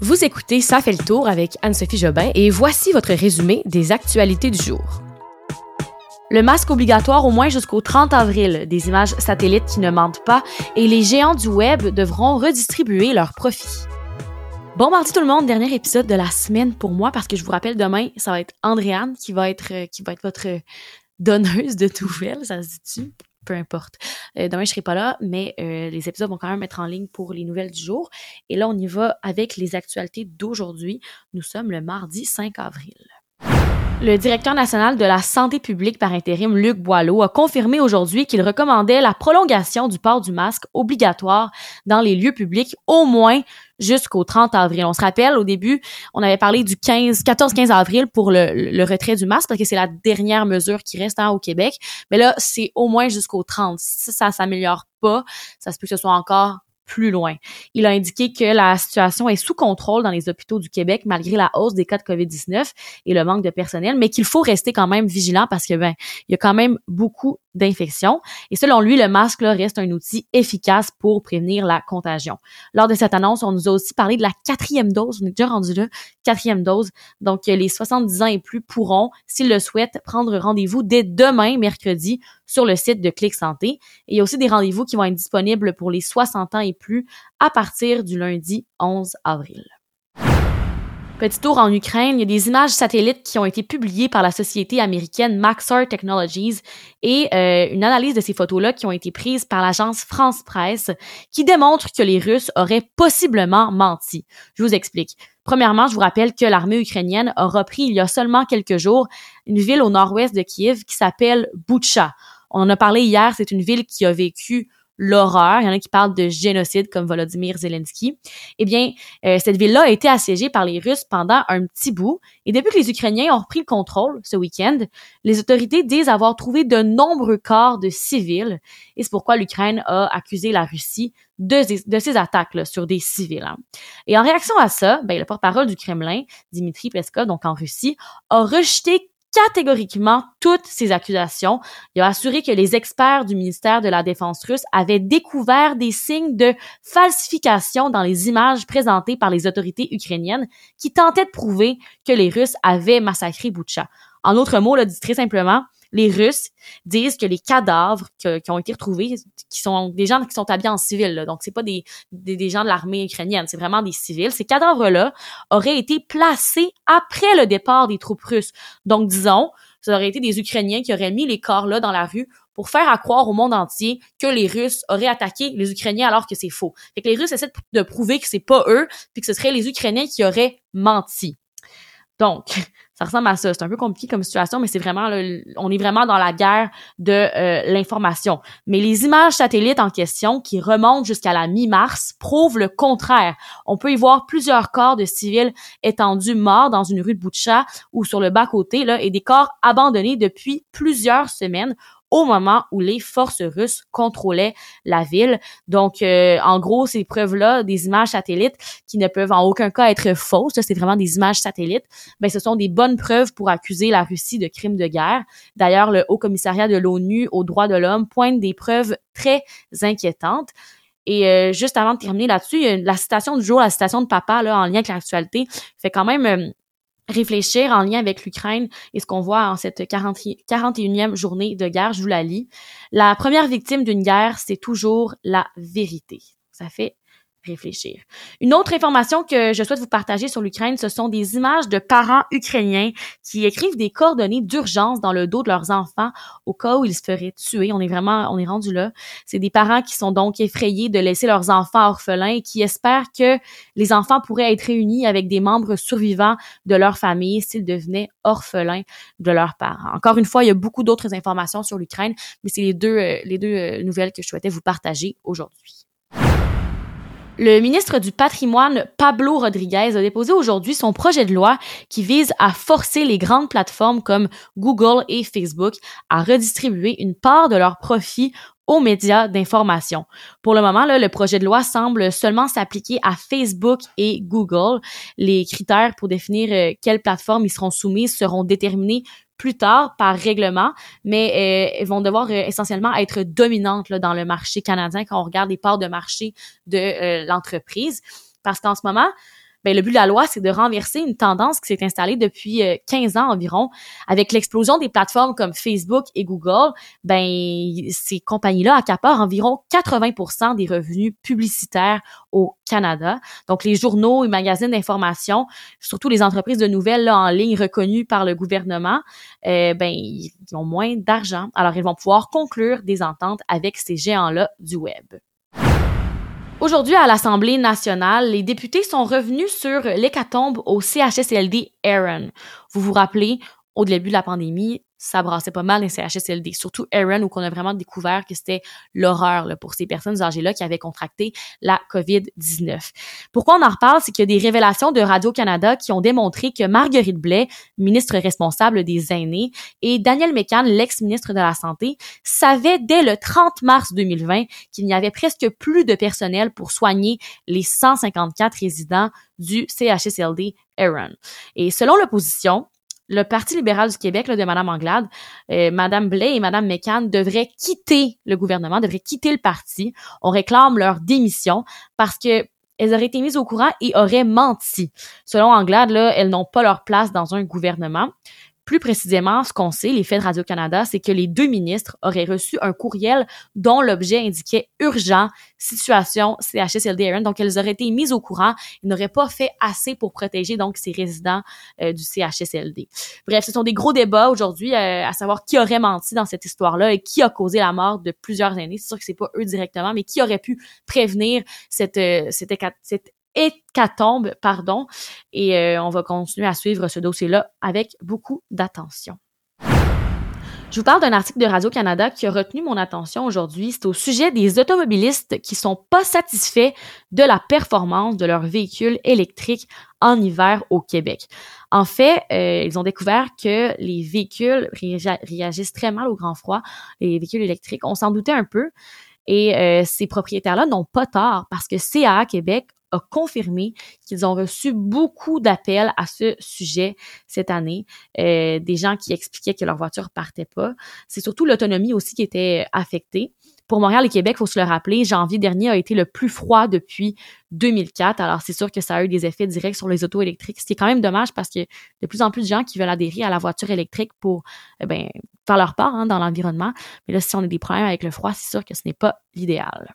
Vous écoutez Ça fait le tour avec Anne-Sophie Jobin et voici votre résumé des actualités du jour. Le masque obligatoire au moins jusqu'au 30 avril, des images satellites qui ne mentent pas et les géants du web devront redistribuer leurs profits. Bon mardi tout le monde, dernier épisode de la semaine pour moi parce que je vous rappelle demain, ça va être Andréane qui va être euh, qui va être votre donneuse de nouvelles, ça se dit-tu? Peu importe. Euh, demain, je serai pas là, mais euh, les épisodes vont quand même être en ligne pour les nouvelles du jour. Et là, on y va avec les actualités d'aujourd'hui. Nous sommes le mardi 5 avril. Le directeur national de la santé publique par intérim, Luc Boileau, a confirmé aujourd'hui qu'il recommandait la prolongation du port du masque obligatoire dans les lieux publics au moins jusqu'au 30 avril. On se rappelle, au début, on avait parlé du 15, 14-15 avril pour le, retrait du masque parce que c'est la dernière mesure qui reste hein, au Québec. Mais là, c'est au moins jusqu'au 30. Si ça s'améliore pas, ça se peut que ce soit encore plus loin. Il a indiqué que la situation est sous contrôle dans les hôpitaux du Québec malgré la hausse des cas de COVID-19 et le manque de personnel, mais qu'il faut rester quand même vigilant parce que ben, il y a quand même beaucoup d'infections. Et selon lui, le masque reste un outil efficace pour prévenir la contagion. Lors de cette annonce, on nous a aussi parlé de la quatrième dose. On est déjà rendu là, quatrième dose. Donc, les 70 ans et plus pourront, s'ils le souhaitent, prendre rendez-vous dès demain, mercredi, sur le site de Clic Santé. Et il y a aussi des rendez-vous qui vont être disponibles pour les 60 ans et plus à partir du lundi 11 avril. Petit tour en Ukraine, il y a des images satellites qui ont été publiées par la société américaine Maxar Technologies et euh, une analyse de ces photos-là qui ont été prises par l'agence France Presse qui démontre que les Russes auraient possiblement menti. Je vous explique. Premièrement, je vous rappelle que l'armée ukrainienne a repris il y a seulement quelques jours une ville au nord-ouest de Kiev qui s'appelle Butcha. On en a parlé hier, c'est une ville qui a vécu l'horreur. Il y en a qui parlent de génocide comme Volodymyr Zelensky. Eh bien, euh, cette ville-là a été assiégée par les Russes pendant un petit bout. Et depuis que les Ukrainiens ont repris le contrôle ce week-end, les autorités disent avoir trouvé de nombreux corps de civils. Et c'est pourquoi l'Ukraine a accusé la Russie de, de ces attaques là, sur des civils. Hein. Et en réaction à ça, ben, le porte-parole du Kremlin, Dimitri Peskov, donc en Russie, a rejeté catégoriquement toutes ces accusations. Il a assuré que les experts du ministère de la Défense russe avaient découvert des signes de falsification dans les images présentées par les autorités ukrainiennes qui tentaient de prouver que les Russes avaient massacré Boucha. En d'autres mots, là, dit très simplement, les Russes disent que les cadavres qui ont été retrouvés, qui sont des gens qui sont habillés en civil, là, donc c'est pas des, des, gens de l'armée ukrainienne, c'est vraiment des civils. Ces cadavres-là auraient été placés après le départ des troupes russes. Donc disons, ça aurait été des Ukrainiens qui auraient mis les corps là dans la rue pour faire à croire au monde entier que les Russes auraient attaqué les Ukrainiens alors que c'est faux. Fait que les Russes essaient de prouver que c'est pas eux, puis que ce serait les Ukrainiens qui auraient menti. Donc, ça ressemble à ça. C'est un peu compliqué comme situation, mais c'est vraiment, on est vraiment dans la guerre de euh, l'information. Mais les images satellites en question, qui remontent jusqu'à la mi-mars, prouvent le contraire. On peut y voir plusieurs corps de civils étendus morts dans une rue de Boutcha ou sur le bas-côté, là, et des corps abandonnés depuis plusieurs semaines au moment où les forces russes contrôlaient la ville. Donc, euh, en gros, ces preuves-là, des images satellites qui ne peuvent en aucun cas être fausses, c'est vraiment des images satellites, ben, ce sont des bonnes preuves pour accuser la Russie de crimes de guerre. D'ailleurs, le Haut Commissariat de l'ONU aux droits de l'homme pointe des preuves très inquiétantes. Et euh, juste avant de terminer là-dessus, la citation du jour, la citation de papa là, en lien avec l'actualité, fait quand même euh, réfléchir en lien avec l'Ukraine et ce qu'on voit en cette 40, 41e journée de guerre. Je vous la lis. La première victime d'une guerre, c'est toujours la vérité. Ça fait réfléchir. Une autre information que je souhaite vous partager sur l'Ukraine, ce sont des images de parents ukrainiens qui écrivent des coordonnées d'urgence dans le dos de leurs enfants au cas où ils se feraient tuer. On est vraiment, on est rendu là. C'est des parents qui sont donc effrayés de laisser leurs enfants orphelins et qui espèrent que les enfants pourraient être réunis avec des membres survivants de leur famille s'ils devenaient orphelins de leurs parents. Encore une fois, il y a beaucoup d'autres informations sur l'Ukraine, mais c'est les deux, euh, les deux euh, nouvelles que je souhaitais vous partager aujourd'hui. Le ministre du Patrimoine, Pablo Rodriguez, a déposé aujourd'hui son projet de loi qui vise à forcer les grandes plateformes comme Google et Facebook à redistribuer une part de leurs profits aux médias d'information. Pour le moment, le projet de loi semble seulement s'appliquer à Facebook et Google. Les critères pour définir euh, quelles plateformes ils seront soumises seront déterminés plus tard par règlement, mais euh, vont devoir euh, essentiellement être dominantes là, dans le marché canadien quand on regarde les parts de marché de euh, l'entreprise. Parce qu'en ce moment, ben, le but de la loi, c'est de renverser une tendance qui s'est installée depuis 15 euh, ans environ. Avec l'explosion des plateformes comme Facebook et Google, ben, ces compagnies-là accaparent environ 80% des revenus publicitaires au Canada. Donc, les journaux et magazines d'information, surtout les entreprises de nouvelles là, en ligne reconnues par le gouvernement, euh, ben, ils ont moins d'argent. Alors, ils vont pouvoir conclure des ententes avec ces géants-là du web. Aujourd'hui, à l'Assemblée nationale, les députés sont revenus sur l'hécatombe au CHSLD Aaron. Vous vous rappelez, au début de la pandémie, ça brassait pas mal les CHSLD, surtout Aaron, où on a vraiment découvert que c'était l'horreur pour ces personnes âgées-là qui avaient contracté la COVID-19. Pourquoi on en reparle? C'est qu'il y a des révélations de Radio-Canada qui ont démontré que Marguerite Blais, ministre responsable des aînés, et Daniel Mécan, l'ex-ministre de la Santé, savaient dès le 30 mars 2020 qu'il n'y avait presque plus de personnel pour soigner les 154 résidents du CHSLD Aaron. Et selon l'opposition, le Parti libéral du Québec là, de Mme Anglade, euh, Mme Blais et Mme McCann devraient quitter le gouvernement, devraient quitter le parti. On réclame leur démission parce que elles auraient été mises au courant et auraient menti. Selon Anglade, là, elles n'ont pas leur place dans un gouvernement. Plus précisément, ce qu'on sait, les faits de Radio-Canada, c'est que les deux ministres auraient reçu un courriel dont l'objet indiquait urgent, situation CHSLD Donc, elles auraient été mises au courant. Ils n'auraient pas fait assez pour protéger donc ces résidents euh, du CHSLD. Bref, ce sont des gros débats aujourd'hui euh, à savoir qui aurait menti dans cette histoire-là et qui a causé la mort de plusieurs années. C'est sûr que c'est pas eux directement, mais qui aurait pu prévenir cette, euh, cette, cette hécatombe, pardon. Et euh, on va continuer à suivre ce dossier-là avec beaucoup d'attention. Je vous parle d'un article de Radio-Canada qui a retenu mon attention aujourd'hui. C'est au sujet des automobilistes qui sont pas satisfaits de la performance de leurs véhicules électriques en hiver au Québec. En fait, euh, ils ont découvert que les véhicules réagissent très mal au grand froid, les véhicules électriques. On s'en doutait un peu. Et euh, ces propriétaires-là n'ont pas tort parce que CAA Québec a confirmé qu'ils ont reçu beaucoup d'appels à ce sujet cette année, euh, des gens qui expliquaient que leur voiture partait pas. C'est surtout l'autonomie aussi qui était affectée. Pour Montréal et Québec, faut se le rappeler, janvier dernier a été le plus froid depuis 2004. Alors c'est sûr que ça a eu des effets directs sur les autos électriques, ce qui est quand même dommage parce que de plus en plus de gens qui veulent adhérer à la voiture électrique pour eh ben, faire leur part hein, dans l'environnement. Mais là, si on a des problèmes avec le froid, c'est sûr que ce n'est pas l'idéal.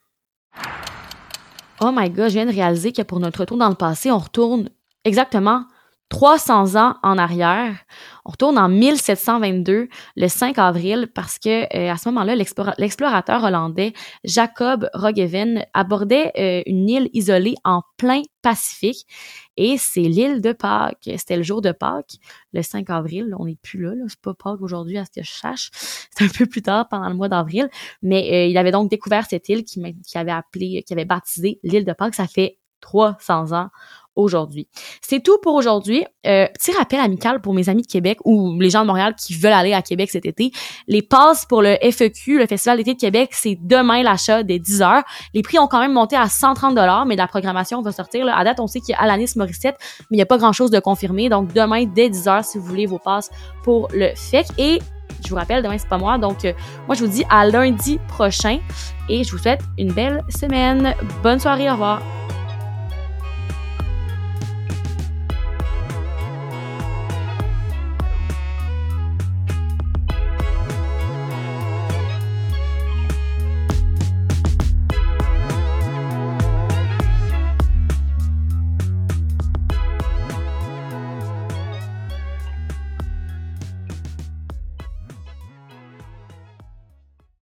Oh my god, je viens de réaliser que pour notre retour dans le passé, on retourne exactement 300 ans en arrière. On retourne en 1722, le 5 avril, parce que euh, à ce moment-là, l'explorateur hollandais Jacob Roggeveen abordait euh, une île isolée en plein Pacifique et c'est l'île de Pâques. C'était le jour de Pâques, le 5 avril. On n'est plus là, c'est pas Pâques aujourd'hui à ce que je sache. C'est un peu plus tard pendant le mois d'avril, mais euh, il avait donc découvert cette île qui, avait appelé, qui avait baptisé l'île de Pâques. Ça fait 300 ans aujourd'hui. C'est tout pour aujourd'hui. Euh, petit rappel amical pour mes amis de Québec ou les gens de Montréal qui veulent aller à Québec cet été. Les passes pour le FEQ, le Festival d'été de Québec, c'est demain l'achat des 10 heures. Les prix ont quand même monté à 130 dollars, mais la programmation va sortir. Là. À date, on sait qu'il y a Alanis Morissette, mais il n'y a pas grand-chose de confirmé. Donc demain, dès 10 heures, si vous voulez vos passes pour le FEC. Et je vous rappelle, demain, c'est pas moi. Donc, euh, moi, je vous dis à lundi prochain et je vous souhaite une belle semaine. Bonne soirée, au revoir.